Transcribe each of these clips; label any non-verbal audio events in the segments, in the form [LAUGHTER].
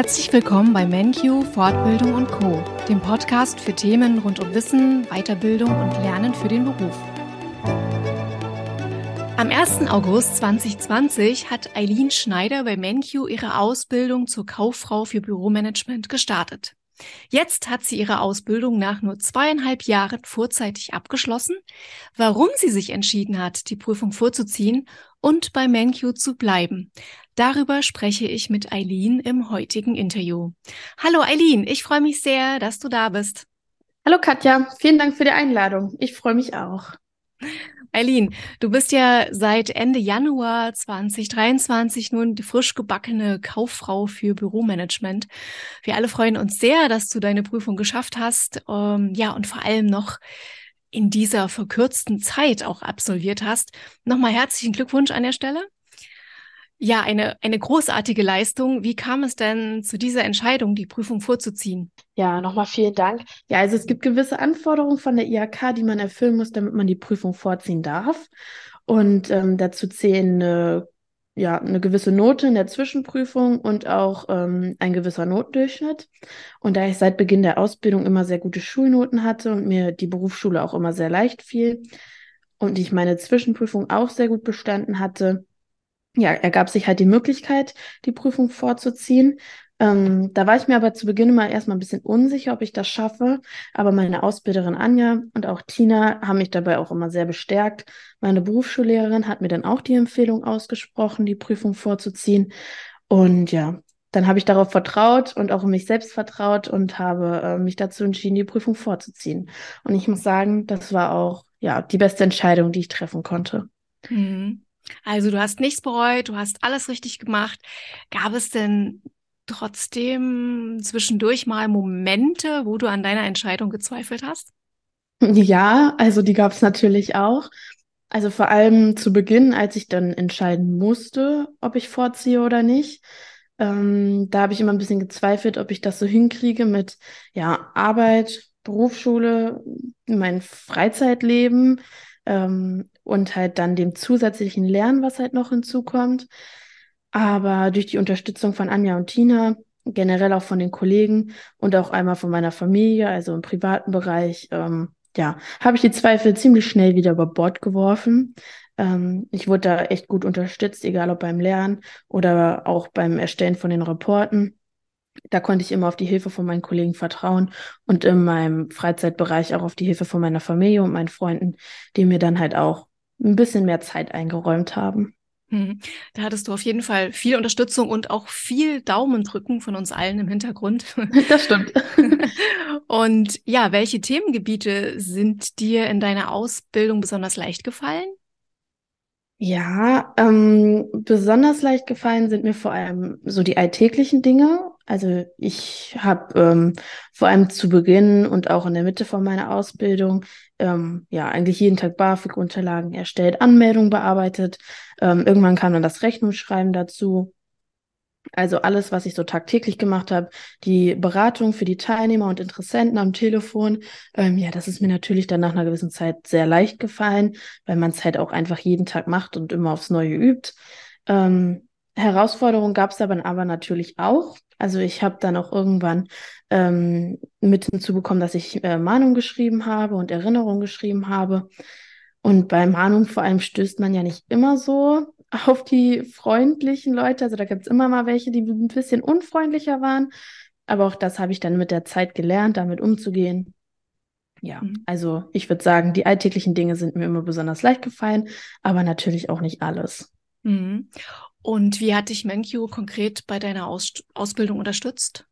Herzlich willkommen bei MenQ Fortbildung und Co, dem Podcast für Themen rund um Wissen, Weiterbildung und Lernen für den Beruf. Am 1. August 2020 hat Eileen Schneider bei MenQ ihre Ausbildung zur Kauffrau für Büromanagement gestartet. Jetzt hat sie ihre Ausbildung nach nur zweieinhalb Jahren vorzeitig abgeschlossen, warum sie sich entschieden hat, die Prüfung vorzuziehen und bei MenQ zu bleiben. Darüber spreche ich mit Eileen im heutigen Interview. Hallo Eileen, ich freue mich sehr, dass du da bist. Hallo Katja, vielen Dank für die Einladung. Ich freue mich auch. Eileen, du bist ja seit Ende Januar 2023 nun die frisch gebackene Kauffrau für Büromanagement. Wir alle freuen uns sehr, dass du deine Prüfung geschafft hast. Ähm, ja, und vor allem noch in dieser verkürzten Zeit auch absolviert hast. Nochmal herzlichen Glückwunsch an der Stelle. Ja, eine, eine großartige Leistung. Wie kam es denn zu dieser Entscheidung, die Prüfung vorzuziehen? Ja, nochmal vielen Dank. Ja, also es gibt gewisse Anforderungen von der IHK, die man erfüllen muss, damit man die Prüfung vorziehen darf. Und ähm, dazu zählen eine, ja, eine gewisse Note in der Zwischenprüfung und auch ähm, ein gewisser Notendurchschnitt. Und da ich seit Beginn der Ausbildung immer sehr gute Schulnoten hatte und mir die Berufsschule auch immer sehr leicht fiel und ich meine Zwischenprüfung auch sehr gut bestanden hatte, ja, ergab sich halt die Möglichkeit, die Prüfung vorzuziehen. Ähm, da war ich mir aber zu Beginn immer erstmal ein bisschen unsicher, ob ich das schaffe. Aber meine Ausbilderin Anja und auch Tina haben mich dabei auch immer sehr bestärkt. Meine Berufsschullehrerin hat mir dann auch die Empfehlung ausgesprochen, die Prüfung vorzuziehen. Und ja, dann habe ich darauf vertraut und auch in mich selbst vertraut und habe äh, mich dazu entschieden, die Prüfung vorzuziehen. Und ich muss sagen, das war auch ja die beste Entscheidung, die ich treffen konnte. Mhm. Also du hast nichts bereut, du hast alles richtig gemacht. Gab es denn trotzdem zwischendurch mal Momente, wo du an deiner Entscheidung gezweifelt hast? Ja, also die gab es natürlich auch. Also vor allem zu Beginn, als ich dann entscheiden musste, ob ich vorziehe oder nicht. Ähm, da habe ich immer ein bisschen gezweifelt, ob ich das so hinkriege mit ja, Arbeit, Berufsschule, mein Freizeitleben ähm, und halt dann dem zusätzlichen Lernen, was halt noch hinzukommt. Aber durch die Unterstützung von Anja und Tina, generell auch von den Kollegen und auch einmal von meiner Familie, also im privaten Bereich, ähm, ja, habe ich die Zweifel ziemlich schnell wieder über Bord geworfen. Ähm, ich wurde da echt gut unterstützt, egal ob beim Lernen oder auch beim Erstellen von den Reporten da konnte ich immer auf die Hilfe von meinen Kollegen vertrauen und in meinem Freizeitbereich auch auf die Hilfe von meiner Familie und meinen Freunden, die mir dann halt auch ein bisschen mehr Zeit eingeräumt haben. Hm. Da hattest du auf jeden Fall viel Unterstützung und auch viel Daumendrücken von uns allen im Hintergrund. [LAUGHS] Das stimmt. [LAUGHS] Und ja, welche Themengebiete sind dir in deiner Ausbildung besonders leicht gefallen? Ja, ähm, besonders leicht gefallen sind mir vor allem so die alltäglichen Dinge. Also ich habe ähm, vor allem zu Beginn und auch in der Mitte von meiner Ausbildung ähm, ja eigentlich jeden Tag BAföG-Unterlagen erstellt, Anmeldungen bearbeitet. Ähm, irgendwann kam dann das Rechnungsschreiben dazu. Also alles, was ich so tagtäglich gemacht habe, die Beratung für die Teilnehmer und Interessenten am Telefon, ähm, ja, das ist mir natürlich dann nach einer gewissen Zeit sehr leicht gefallen, weil man es halt auch einfach jeden Tag macht und immer aufs Neue übt. Ähm, Herausforderungen gab es dann aber natürlich auch. Also ich habe dann auch irgendwann ähm, mit hinzubekommen, dass ich äh, Mahnung geschrieben habe und Erinnerung geschrieben habe. Und bei Mahnung vor allem stößt man ja nicht immer so [LAUGHS] auf die freundlichen Leute. Also da gibt es immer mal welche, die ein bisschen unfreundlicher waren. Aber auch das habe ich dann mit der Zeit gelernt, damit umzugehen. Ja, mhm. also ich würde sagen, die alltäglichen Dinge sind mir immer besonders leicht gefallen, aber natürlich auch nicht alles. Mhm. Und wie hat dich MenQ konkret bei deiner Aus Ausbildung unterstützt?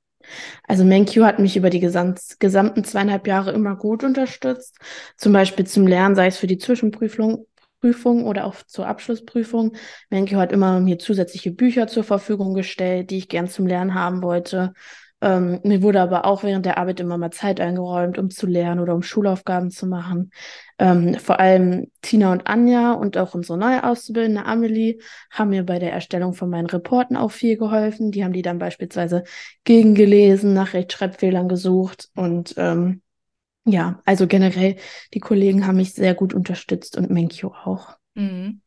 Also MenQ hat mich über die gesamt, gesamten zweieinhalb Jahre immer gut unterstützt. Zum Beispiel zum Lernen, sei es für die Zwischenprüfung Prüfung oder auch zur Abschlussprüfung. Menke hat immer mir zusätzliche Bücher zur Verfügung gestellt, die ich gern zum Lernen haben wollte. Ähm, mir wurde aber auch während der Arbeit immer mal Zeit eingeräumt, um zu lernen oder um Schulaufgaben zu machen. Ähm, vor allem Tina und Anja und auch unsere neue Auszubildende Amelie haben mir bei der Erstellung von meinen Reporten auch viel geholfen. Die haben die dann beispielsweise gegengelesen, nach Rechtschreibfehlern gesucht und ähm, ja, also generell, die Kollegen haben mich sehr gut unterstützt und Menkyo auch. Mhm.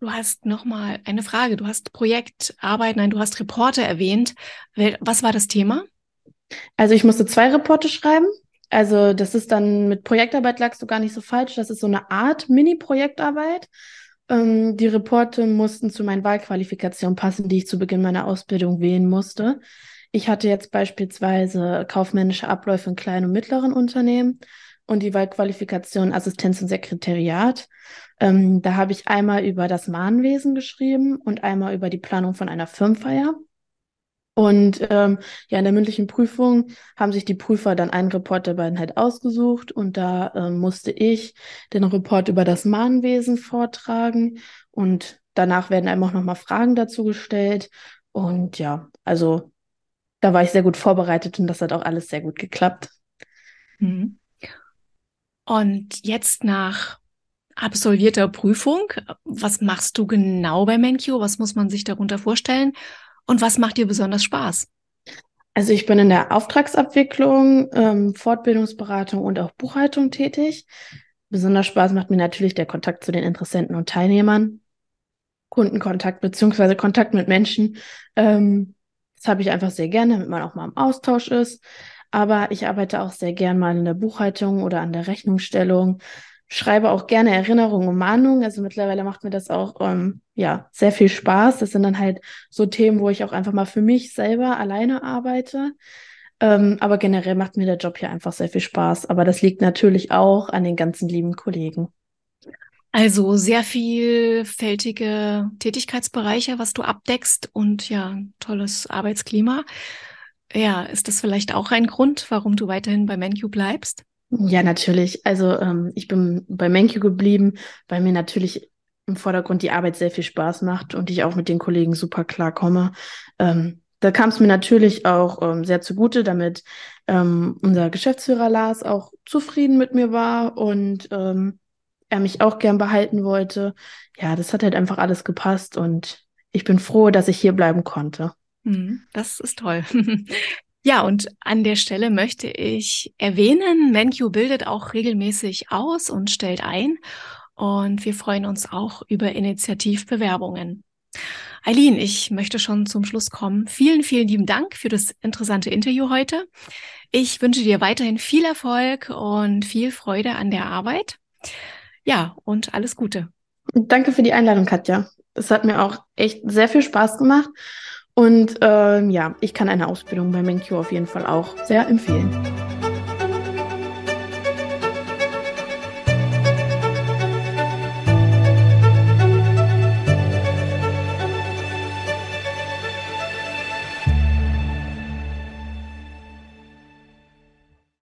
Du hast nochmal eine Frage. Du hast Projektarbeit, nein, du hast Reporte erwähnt. Was war das Thema? Also ich musste zwei Reporte schreiben. Also das ist dann mit Projektarbeit lagst du gar nicht so falsch. Das ist so eine Art Mini-Projektarbeit. Ähm, die Reporte mussten zu meinen Wahlqualifikationen passen, die ich zu Beginn meiner Ausbildung wählen musste. Ich hatte jetzt beispielsweise kaufmännische Abläufe in kleinen und mittleren Unternehmen und die Wahlqualifikation Assistenz und Sekretariat. Ähm, da habe ich einmal über das Mahnwesen geschrieben und einmal über die Planung von einer Firmenfeier. Und ähm, ja, in der mündlichen Prüfung haben sich die Prüfer dann einen Report der beiden halt ausgesucht und da ähm, musste ich den Report über das Mahnwesen vortragen und danach werden einem auch nochmal Fragen dazu gestellt. Und ja, also da war ich sehr gut vorbereitet und das hat auch alles sehr gut geklappt. Mhm. Und jetzt nach absolvierter Prüfung, was machst du genau bei Menkyo? Was muss man sich darunter vorstellen? Und was macht dir besonders Spaß? Also ich bin in der Auftragsabwicklung, ähm, Fortbildungsberatung und auch Buchhaltung tätig. Besonders Spaß macht mir natürlich der Kontakt zu den Interessenten und Teilnehmern, Kundenkontakt beziehungsweise Kontakt mit Menschen. Ähm, das habe ich einfach sehr gerne, damit man auch mal im Austausch ist. Aber ich arbeite auch sehr gern mal in der Buchhaltung oder an der Rechnungsstellung, schreibe auch gerne Erinnerungen und Mahnungen. Also mittlerweile macht mir das auch ähm, ja sehr viel Spaß. Das sind dann halt so Themen, wo ich auch einfach mal für mich selber alleine arbeite. Ähm, aber generell macht mir der Job hier einfach sehr viel Spaß. Aber das liegt natürlich auch an den ganzen lieben Kollegen. Also sehr vielfältige Tätigkeitsbereiche, was du abdeckst und ja, tolles Arbeitsklima. Ja, ist das vielleicht auch ein Grund, warum du weiterhin bei MenQ bleibst? Ja, natürlich. Also ähm, ich bin bei Menkyu geblieben, weil mir natürlich im Vordergrund die Arbeit sehr viel Spaß macht und ich auch mit den Kollegen super klarkomme. Ähm, da kam es mir natürlich auch ähm, sehr zugute, damit ähm, unser Geschäftsführer Lars auch zufrieden mit mir war und ähm, er mich auch gern behalten wollte. Ja, das hat halt einfach alles gepasst und ich bin froh, dass ich hier bleiben konnte. Hm, das ist toll. [LAUGHS] Ja, und an der Stelle möchte ich erwähnen, MenQ bildet auch regelmäßig aus und stellt ein. Und wir freuen uns auch über Initiativbewerbungen. Eileen, ich möchte schon zum Schluss kommen. Vielen, vielen lieben Dank für das interessante Interview heute. Ich wünsche dir weiterhin viel Erfolg und viel Freude an der Arbeit. Ja, und alles Gute. Danke für die Einladung, Katja. Es hat mir auch echt sehr viel Spaß gemacht. Und ähm, ja, ich kann eine Ausbildung bei MenQ auf jeden Fall auch sehr empfehlen.